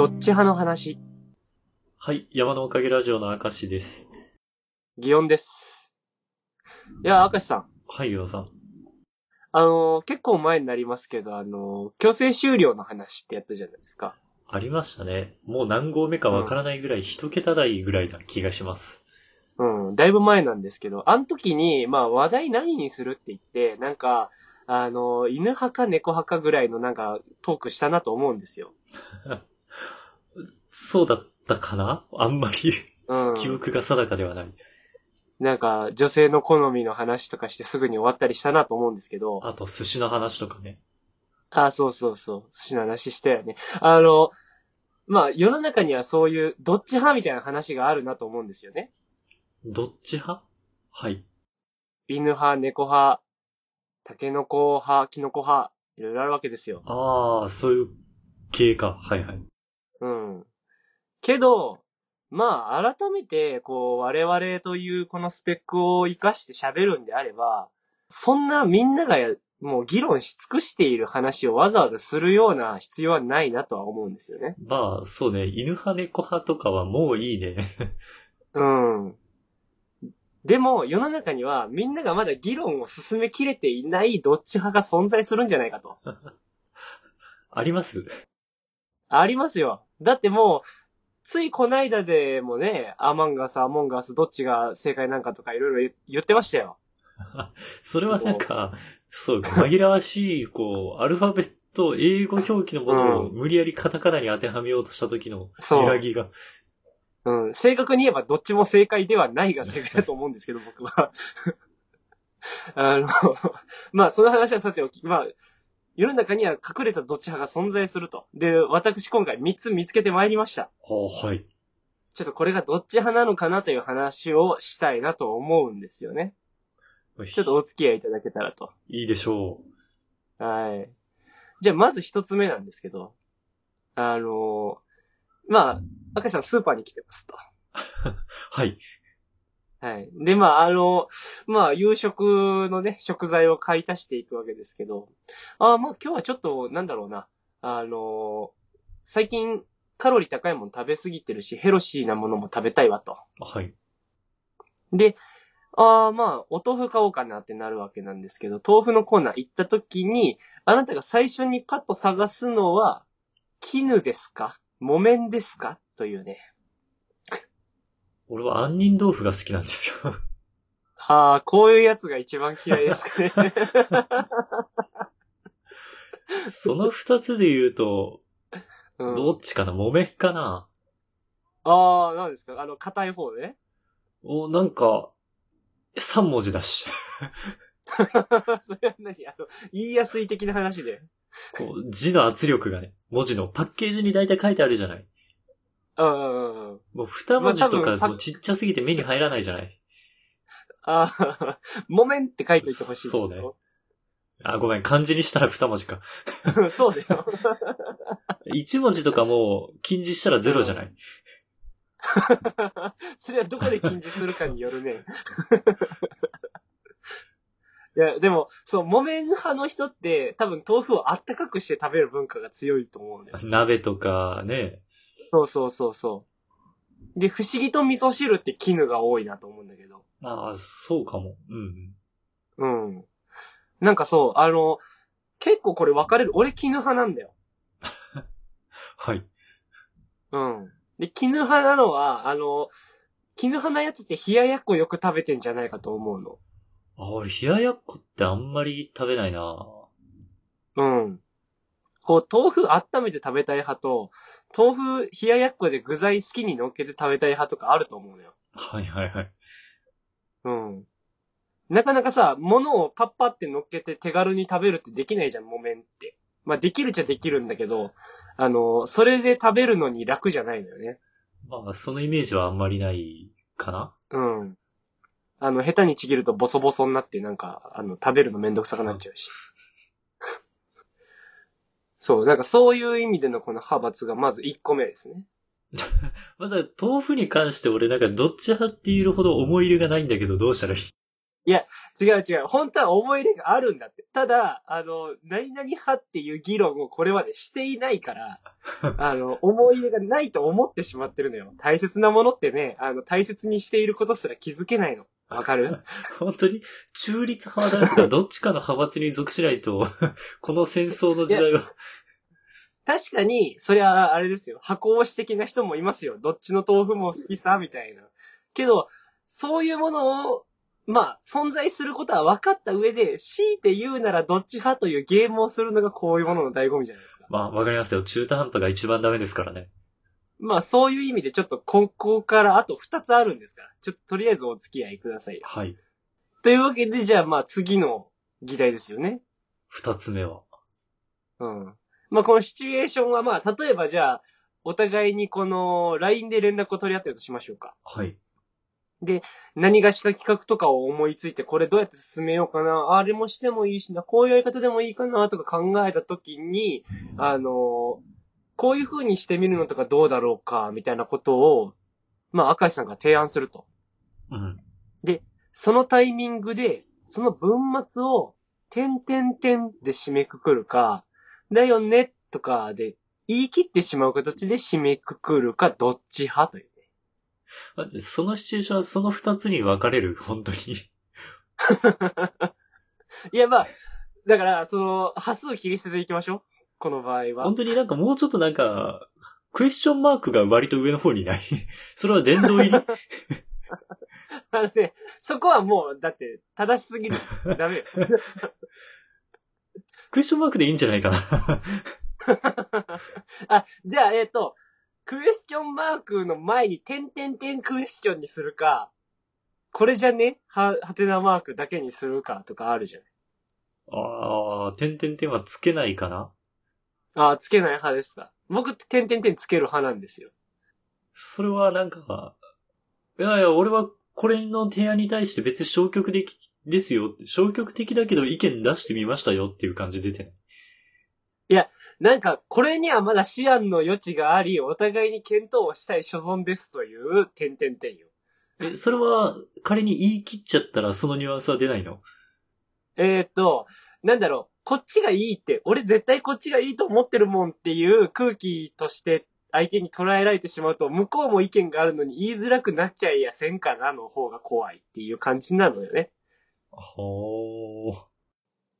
どっち派の話、はい、山のおかげラジオの明石です。祇園です。いや、明石さん。はい、ようさん。あのー結構前になりますけど、あのー強制終了の話ってやったじゃないですか。ありましたね。もう何号目かわからないぐらい、一桁台ぐらいな気がします。うん、だいぶ前なんですけど、あの時に、まあ話題何にするって言って、なんか、あのー犬派か猫派かぐらいのなんかトークしたなと思うんですよ。そうだったかな？あんまりうん。記憶が定かではない。なんか、女性の好みの話とかしてすぐに終わったりしたなと思うんですけど、あと、寿司の話とかね。あ、そうそうそう。寿司の話したよね。あの、まあ、世の中にはそういう、どっち派みたいな話があるなと思うんですよね。どっち派？はい。犬派、猫派、タケノコ派、キノコ派、いろいろあるわけですよ。ああ、そういう系か。はいはい。うん。けど、まあ、改めて、こう、我々というこのスペックを活かして喋るんであれば、そんなみんながやもう議論し尽くしている話をわざわざするような必要はないなとは思うんですよね。まあ、そうね。犬派猫派とかはもういいね。うん。でも、世の中にはみんながまだ議論を進めきれていないどっち派が存在するんじゃないかと。ありますありますよ。だってもう、ついこないだでもね、アマンガス、アモンガス、どっちが正解なんかとかいろいろ言ってましたよ。それはなんか、そう、紛らわしい、こう、アルファベット、英語表記のものをうん無理やりカタカナに当てはめようとした時のそう揺らぎが。うん。正確に言えばどっちも正解ではないが正解だと思うんですけど、僕は。あの、まあ、その話はさておき、まあ、世の中には隠れたどっち派が存在すると。で、私今回3つ見つけてまいりました。あはい。ちょっとこれがどっち派なのかなという話をしたいなと思うんですよね。ちょっとお付き合いいただけたらと。いいでしょはい。じゃあ、まず一つ目なんですけど、あのまあ、赤石さんスーパーに来てますと。う。はい。はい。で、まあ、あの、まあ、夕食のね、食材を買い足していくわけですけど、あまあ、今日はちょっと、なんだろうな、あの最近、カロリー高いもの食べ過ぎてるし、ヘロシーなものも食べたいわと。はい。で、ああ、まあ、お豆腐買おうかなってなるわけなんですけど、豆腐のコーナー行った時に、あなたが最初にパッと探すのは、絹ですか？木綿ですか？というね。俺は杏仁豆腐が好きなんですよ。ああ、こういうやつが一番嫌いですかね。その二つで言うと、うん、どっちかな？木綿かな？ああ、なんですか？あの、硬い方ね。お、なんか、三文字だし。それは何？あの、言いやすい的な話で。こう、字の圧力がね、文字のパッケージに大体書いてあるじゃない。うんうんうんうん。もう二文字とかもうちっちゃすぎて目に入らないじゃない？ああ、木綿って書いといてほしい。そうね。あ、ごめん、漢字にしたら二文字か。そうだよ。一文字とかもう禁じしたらゼロじゃない？それはどこで禁じするかによるね。いや、でも、そう、木綿派の人って、多分豆腐をあったかくして食べる文化が強いと思うんだよ。鍋とかね。そうそうそうそう。で、不思議と味噌汁って絹が多いなと思うんだけど。ああ、そうかも。うん。うん。なんかそう、あの、結構これ分かれる。俺絹派なんだよ。はい。うん。で、絹派なのは、あの、絹派なやつって冷ややっこよく食べてんじゃないかと思うの。あ、俺、冷ややっこってあんまり食べないなうん。こう、豆腐温めて食べたい派と、豆腐冷ややっこで具材好きに乗っけて食べたい派とかあると思うのよ。はいはいはい。うん。なかなかさ、物をパッパって乗っけて手軽に食べるってできないじゃん、木綿って。まあ、できるっちゃできるんだけど、あの、それで食べるのに楽じゃないのよね。まあ、そのイメージはあんまりないかな。うん。あの、下手にちぎるとボソボソになって、なんか、あの、食べるのめんどくさくなっちゃうし。そう、なんかそういう意味でのこの派閥がまず1個目ですね。まだ豆腐に関して俺なんかどっち派って言えるほど思い入れがないんだけどどうしたらいい？違う違う。本当は思い入れがあるんだって。ただ、あの、何々派っていう議論をこれまでしていないから、あの、思い入れがないと思ってしまってるのよ。大切なものってね、あの、大切にしていることすら気づけないの。わかる？本当に？中立派なんですが、どっちかの派閥に属しないと、この戦争の時代は。確かに、そりゃ、あれですよ。箱推し的な人もいますよ。どっちの豆腐も好きさ、みたいな。けど、そういうものを、まあ、存在することは分かった上で、強いて言うならどっち派というゲームをするのがこういうものの醍醐味じゃないですか。まあ、わかりますよ。中途半端が一番ダメですからね。まあ、そういう意味でちょっとここからあと2つあるんですから。ちょっととりあえずお付き合いくださいよ。はい。というわけで、じゃあまあ次の議題ですよね。二つ目は。うん。まあこのシチュエーションはまあ、例えばじゃあ、お互いにこの LINE で連絡を取り合ってるとしましょうか。はい。何がしか企画とかを思いついて、これどうやって進めようかな、あれもしてもいいしな、こういうやり方でもいいかな、とか考えたときに、あの、こういう風にしてみるのとかどうだろうか、みたいなことを、まあ、明石さんが提案すると。うん。そのタイミングで、その文末を、点点点で締めくくるか、だよね、とかで、言い切ってしまう形で締めくくるか、どっち派というね。待って、そのシチュエーションはその二つに分かれる本当に。いや、まあ、だから、その、端数切り捨てていきましょう。この場合は本。当になんかもうちょっとなんか、クエスチョンマークが割と上の方にない それは殿堂入り？あのね、そこはもう、だって、正しすぎる。ダメよ。クエスチョンマークでいいんじゃないかな あ、じゃあ、えっ、と、クエスチョンマークの前に点点点クエスチョンにするか、これじゃね？は、はてなマークだけにするかとかあるじゃん。ああ、点々点はつけないかなあ、つけない派ですか。僕って点点点つける派なんですよ。それはなんか、いやいや、俺はこれの提案に対して別に消極的ですよって。消極的だけど意見出してみましたよっていう感じ出てない？なんか、これにはまだ思案の余地があり、お互いに検討をしたい所存ですという点点点よ。え、それは仮に言い切っちゃったらそのニュアンスは出ないの？えーっと、なんだろう、こっちがいいって、俺絶対こっちがいいと思ってるもんっていう空気として相手に捉えられてしまうと、向こうも意見があるのに言いづらくなっちゃいやせんかなの方が怖いっていう感じなのよね。ほー。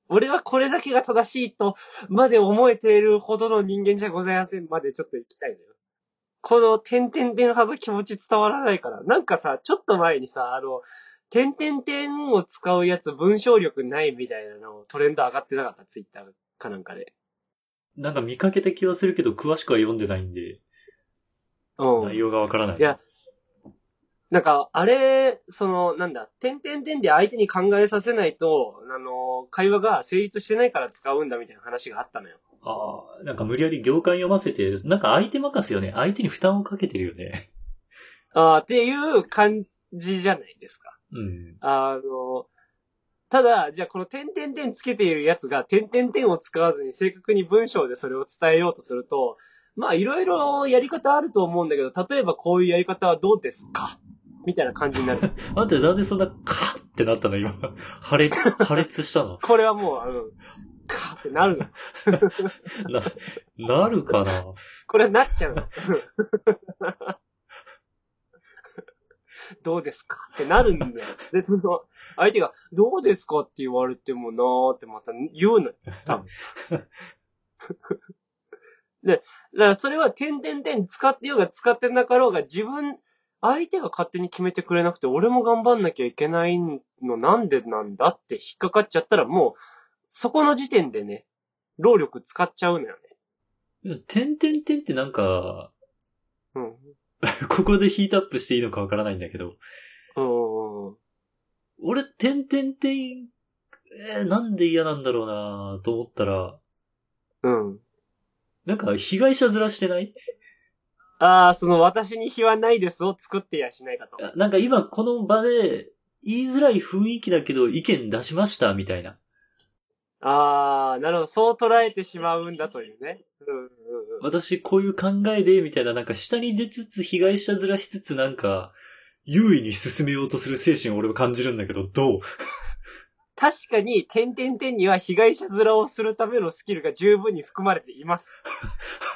俺はこれだけが正しいとまで思えているほどの人間じゃございませんまでちょっと行きたいのよ。この点々点派の気持ち伝わらないから。なんかさ、ちょっと前にさ、あの、点々点を使うやつ文章力ないみたいなのトレンド上がってなかった？ツイッターかなんかで。なんか見かけた気はするけど詳しくは読んでないんで、うん。内容がわからない。いやなんか、あれ、その、なんだ、点々点で相手に考えさせないと、あの、会話が成立してないから使うんだみたいな話があったのよ。ああ、なんか無理やり行間読ませて、なんか相手任せよね。相手に負担をかけてるよね。あーっていう感じじゃないですか。うん。あの、ただ、じゃあこの点々点つけているやつが点々点を使わずに正確に文章でそれを伝えようとすると、まあいろいろやり方あると思うんだけど、例えばこういうやり方はどうですか？みたいな感じになる。あんたなんでそんなカーってなったの？今。破裂、破裂したの？これはもう、あの、カーってなるの。な、なるかな？これなっちゃうの。どうですか？ってなるんだよ。で、その、相手が、どうですか？って言われてもなーってまた言うのよ。多分。で、だからそれは点々点使ってようが使ってなかろうが自分、相手が勝手に決めてくれなくて俺も頑張んなきゃいけないのなんでなんだって引っかかっちゃったらもう、そこの時点でね、労力使っちゃうのよね。点々点ってなんか、うん。ここでヒートアップしていいのかわからないんだけど、うん。俺、点々点、えーなんで嫌なんだろうなと思ったら、うん。なんか被害者面してない？ああ、その私に非はないですを作ってやしないかと。なんか今この場で言いづらい雰囲気だけど意見出しましたみたいな。ああ、なるほど。そう捉えてしまうんだというね。うんうんうん。私こういう考えで、みたいな、なんか下に出つつ被害者面しつつなんか、優位に進めようとする精神を俺は感じるんだけど、どう？確かに、点々点には被害者面をするためのスキルが十分に含まれています。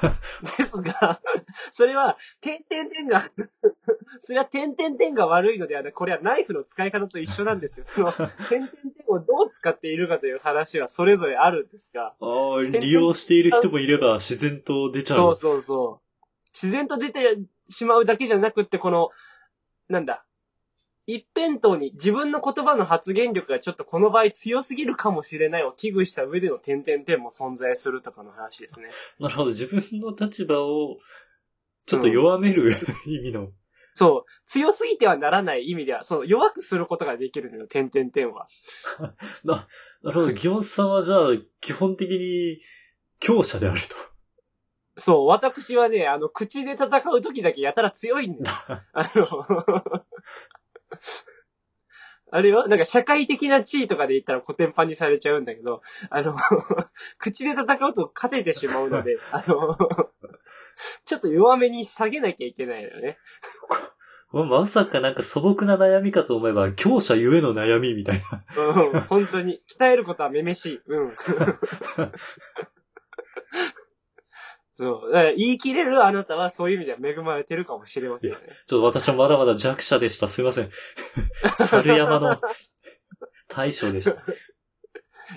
ですが、それは、点々点が、それは点々点が悪いのではなく、これはナイフの使い方と一緒なんですよ。その、点々点をどう使っているかという話はそれぞれあるんですが、ああ、利用している人もいれば自然と出ちゃう。そうそうそう。自然と出てしまうだけじゃなくって、この、なんだ。一辺倒に自分の言葉の発言力がちょっとこの場合強すぎるかもしれないを危惧した上での点々点も存在するとかの話ですね。なるほど。自分の立場を、ちょっと弱める、意味の。そう。強すぎてはならない意味では、その弱くすることができるのよ、点々点は。な、なるほど。ギョンさんはじゃあ、基本的に、強者であると。そう、私はね、あの、口で戦う時だけやたら強いんです。あの、あれは？なんか社会的な地位とかで言ったら古典版にされちゃうんだけど、あの、口で戦うと勝ててしまうので、あの、ちょっと弱めに下げなきゃいけないのよね。ま まさかなんか素朴な悩みかと思えば、強者ゆえの悩みみたいな。うん、本当に。鍛えることはめめしい。うん。そう。だから言い切れるあなたはそういう意味では恵まれてるかもしれませんよね。ちょっと私はまだまだ弱者でした。すいません。猿山の大将でした。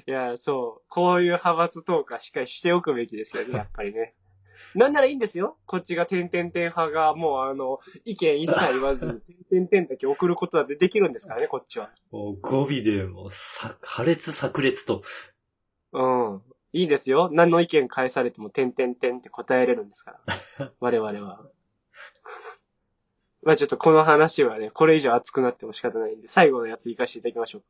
いや、そう。こういう派閥等かしっかりしておくべきですよね、やっぱりね。なんならいいんですよ。こっちが点々点派が、もうあの、意見一切言わずに、点々点だけ送ることだってできるんですからね、こっちは。もう語尾でもうさ、破裂炸裂と。うん。いいですよ。何の意見返されても、点々点って答えれるんですから。我々は。まあちょっとこの話はね、これ以上熱くなっても仕方ないんで、最後のやつ行かせていただきましょうか。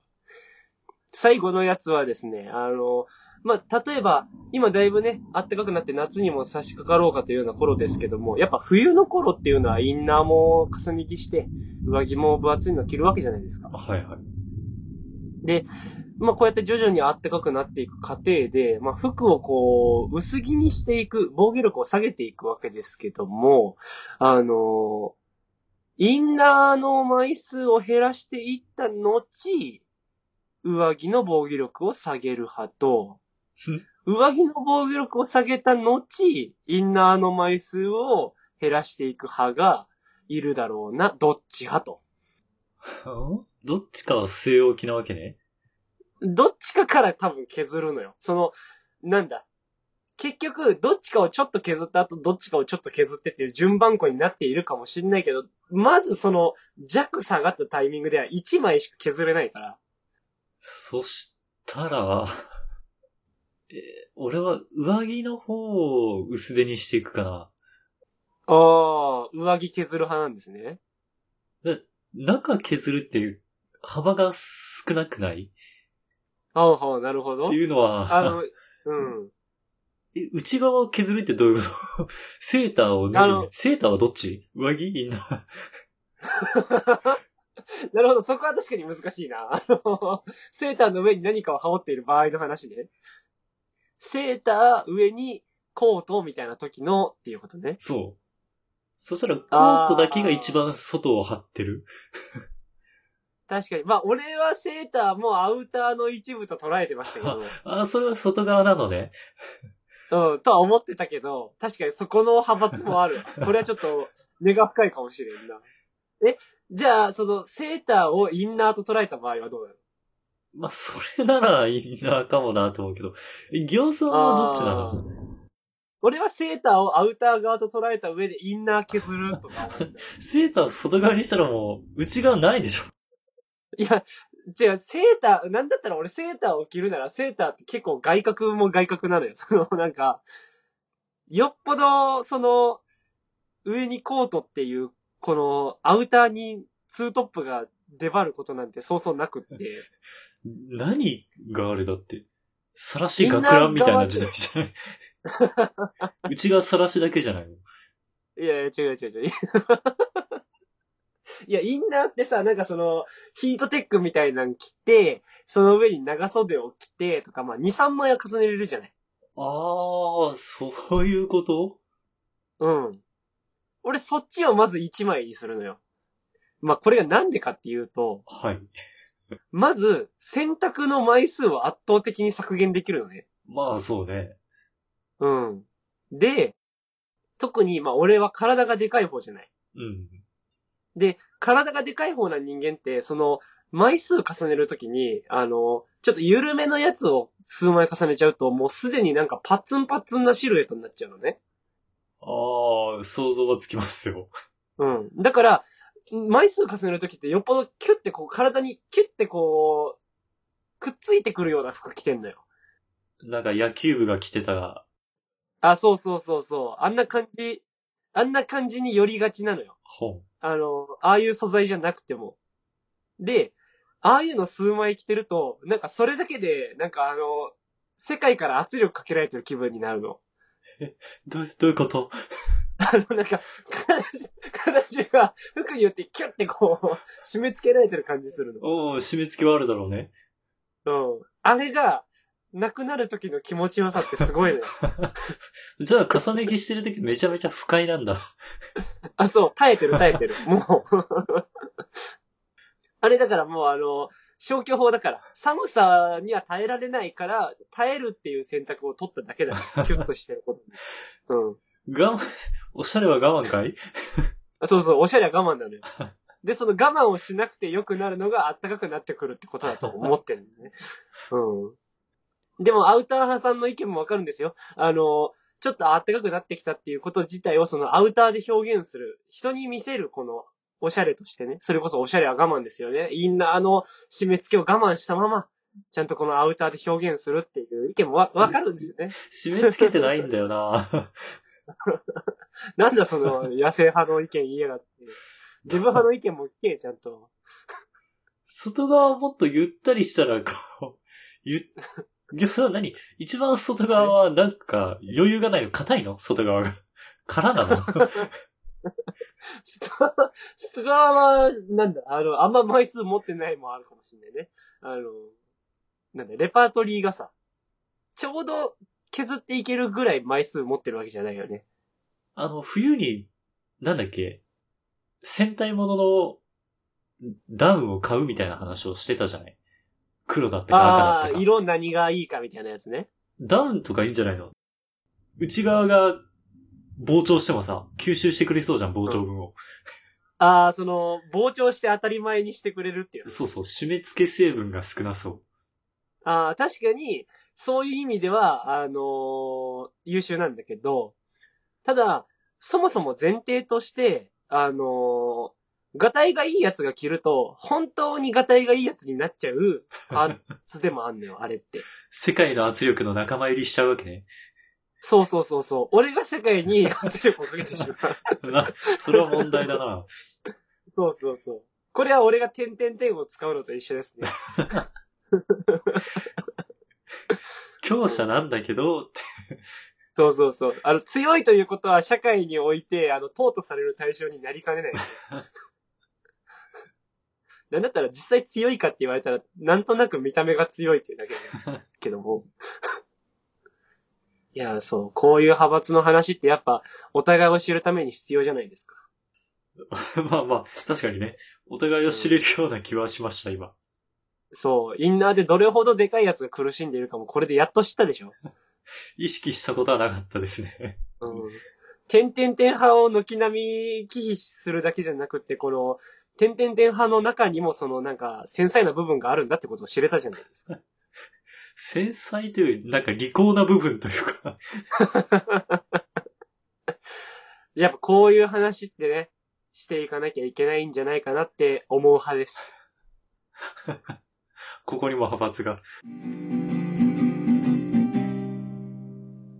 最後のやつはですね、あの、まあ、例えば、今だいぶね、暖かくなって夏にも差し掛かろうかというような頃ですけども、やっぱ冬の頃っていうのはインナーも重ね着して、上着も分厚いの着るわけじゃないですか。はいはい。まあこうやって徐々に暖かくなっていく過程で、まあ服をこう、薄着にしていく、防御力を下げていくわけですけども、あの、インナーの枚数を減らしていった後、上着の防御力を下げる派と、上着の防御力を下げた後、インナーの枚数を減らしていく派がいるだろうな、どっち派と。ん どっちかは据え置きなわけね。どっちかから多分削るのよ。その、なんだ。結局、どっちかをちょっと削った後、どっちかをちょっと削ってっていう順番こになっているかもしれないけど、まずその、弱下がったタイミングでは1枚しか削れないから。そしたら、えー俺は上着の方を薄手にしていくかな。ああ、上着削る派なんですね。中削るっていう幅が少なくない？ああ、はあ、なるほどって。いうのは、あの、うん。え内側を削るってどういうこと？セーターをあ脱のぐセーターはどっち？上着？インナーなるほど、そこは確かに難しいな。あの、セーターの上に何かを羽織っている場合の話ね。セーター上にコートみたいな時のっていうことね。そう。そしたらコートだけが一番外を張ってる。確かに。まあ、俺はセーターもアウターの一部と捉えてましたけど、あ あ、それは外側なのね。うん、とは思ってたけど、確かにそこの派閥もあるわ。これはちょっと根が深いかもしれんな。え、じゃあ、その、セーターをインナーと捉えた場合はどうなのまあ、それならインナーかもなと思うけど。え、ギョンさんはどっちなの？俺はセーターをアウター側と捉えた上でインナー削るとか。セーターを外側にしたらもう、内側ないでしょ。いや、違う、セーター、なんだったら俺セーターを着るなら、セーターって結構外角も外角なのよ。その、なんか、よっぽど、その、上にコートっていう、この、アウターにツートップが出張ることなんてそうそうなくって。何があれだって。さらし学ランみたいな時代じゃない？内側さらしだけじゃないの？いやいや、違う違う違う。いや、インナーってさ、なんかその、ヒートテックみたいなの着て、その上に長袖を着て、とか、まあ、2、3枚は重ねれるじゃない。ああ、そういうこと？うん。俺そっちをまず1枚にするのよ。まあこれがなんでかっていうと、はい。まず、選択の枚数を圧倒的に削減できるのね。まあ、そうね。うん。で、特に、まあ俺は体がでかい方じゃない。うん。で、体がでかい方な人間って、その、枚数重ねるときに、あの、ちょっと緩めのやつを数枚重ねちゃうと、もうすでになんかパッツンパッツンなシルエットになっちゃうのね。ああ、想像がつきますよ。うん。だから、枚数重ねるときってよっぽどキュッてこう体にキュッてこう、くっついてくるような服着てんのよ。なんか野球部が着てたら、あ、そうそうそうそう。あんな感じ、あんな感じに寄りがちなのよ。本。あの、ああいう素材じゃなくても。で、ああいうの数枚着てると、なんかそれだけで、なんかあの、世界から圧力かけられてる気分になるの。どう、どういうこと？あの、なんか、体中が服によってキュッてこう、締め付けられてる感じするの。おお締め付けはあるだろうね。うん。あれが、なくなる時の気持ちよさってすごいのよ。じゃあ、重ね着してる時めちゃめちゃ不快なんだ。あ、そう、耐えてる耐えてる。もう。あれだからもうあの、消去法だから、寒さには耐えられないから、耐えるっていう選択を取っただけだよ。キュッとしてること。うん。我慢、おしゃれは我慢かい？あそうそう、おしゃれは我慢なのよ。で、その我慢をしなくて良くなるのが暖かくなってくるってことだと思ってるんだね。うん。でも、アウター派さんの意見もわかるんですよ。あの、ちょっと暖かくなってきたっていうこと自体をそのアウターで表現する、人に見せるこの、おしゃれとしてね。それこそおしゃれは我慢ですよね。インナーの締め付けを我慢したまま、ちゃんとこのアウターで表現するっていう意見もわ、わかるんですよね。締め付けてないんだよな なんだその野生派の意見言いやがって。デブ派の意見も聞け、ちゃんと。外側もっとゆったりしたら、こう、ゆ、いや、何？一番外側はなんか余裕がないの？硬いの外側が。空なの？外外側は、なんだ、あの、あんま枚数持ってないもあるかもしれないね。あの、なんだ、レパートリーがさ、ちょうど削っていけるぐらい枚数持ってるわけじゃないよね。あの、冬に、なんだっけ、戦隊もののダウンを買うみたいな話をしてたじゃない？黒だったか赤だったか。色何がいいかみたいなやつね。ダウンとかいいんじゃないの？内側が膨張してもさ、吸収してくれそうじゃん、膨張分を。ああ、その、膨張して当たり前にしてくれるっていう。そうそう、締め付け成分が少なそう。ああ、確かに、そういう意味では、あのー優秀なんだけど、ただ、そもそも前提として、あのー、ガタイがいいやつが着ると、本当にガタイがいいやつになっちゃうパーツでもあんのよ、あれって。世界の圧力の仲間入りしちゃうわけね。そうそうそうそう。俺が社会に 圧力をかけてしまう。な、それは問題だな。そうそうそう。これは俺が点々点を使うのと一緒ですね。強者なんだけど、ってそうそうそう。あの、強いということは社会において、あの、淘汰される対象になりかねない。なんだったら実際強いかって言われたら、なんとなく見た目が強いっていうだけだけど も。いや、そう。こういう派閥の話ってやっぱ、お互いを知るために必要じゃないですか。まあまあ、確かにね、お互いを知れるような気はしました、今。そう。インナーでどれほどでかいやつが苦しんでいるかも、これでやっと知ったでしょ。意識したことはなかったですね。うん。点々点派を軒並み忌避するだけじゃなくって、この、点々点派の中にもそのなんか繊細な部分があるんだってことを知れたじゃないですか。繊細という、なんか利口な部分というか、やっぱこういう話ってね、していかなきゃいけないんじゃないかなって思う派です。ここにも派閥が。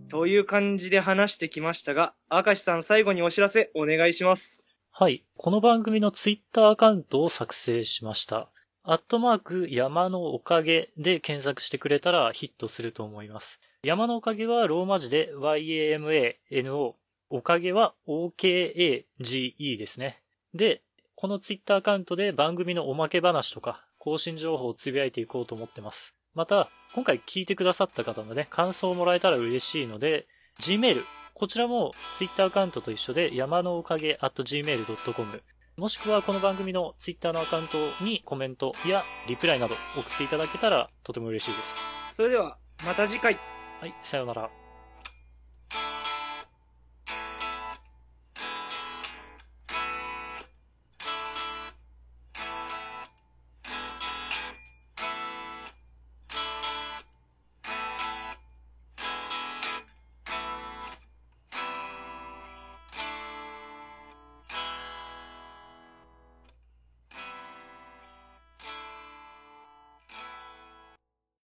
という感じで話してきましたが、明石さん最後にお知らせお願いします。はい。この番組のツイッターアカウントを作成しました。アットマーク山のおかげで検索してくれたらヒットすると思います。山のおかげはローマ字で YAMANO。おかげは OKAGE ですね。で、このツイッターアカウントで番組のおまけ話とか更新情報をつぶやいていこうと思ってます。また、今回聞いてくださった方のね、感想をもらえたら嬉しいので、Gmail、こちらも Twitter アカウントと一緒で山のおかげ at gmail.com もしくはこの番組の Twitter のアカウントにコメントやリプライなど送っていただけたらとても嬉しいです。それでは、また次回。はい、さようなら。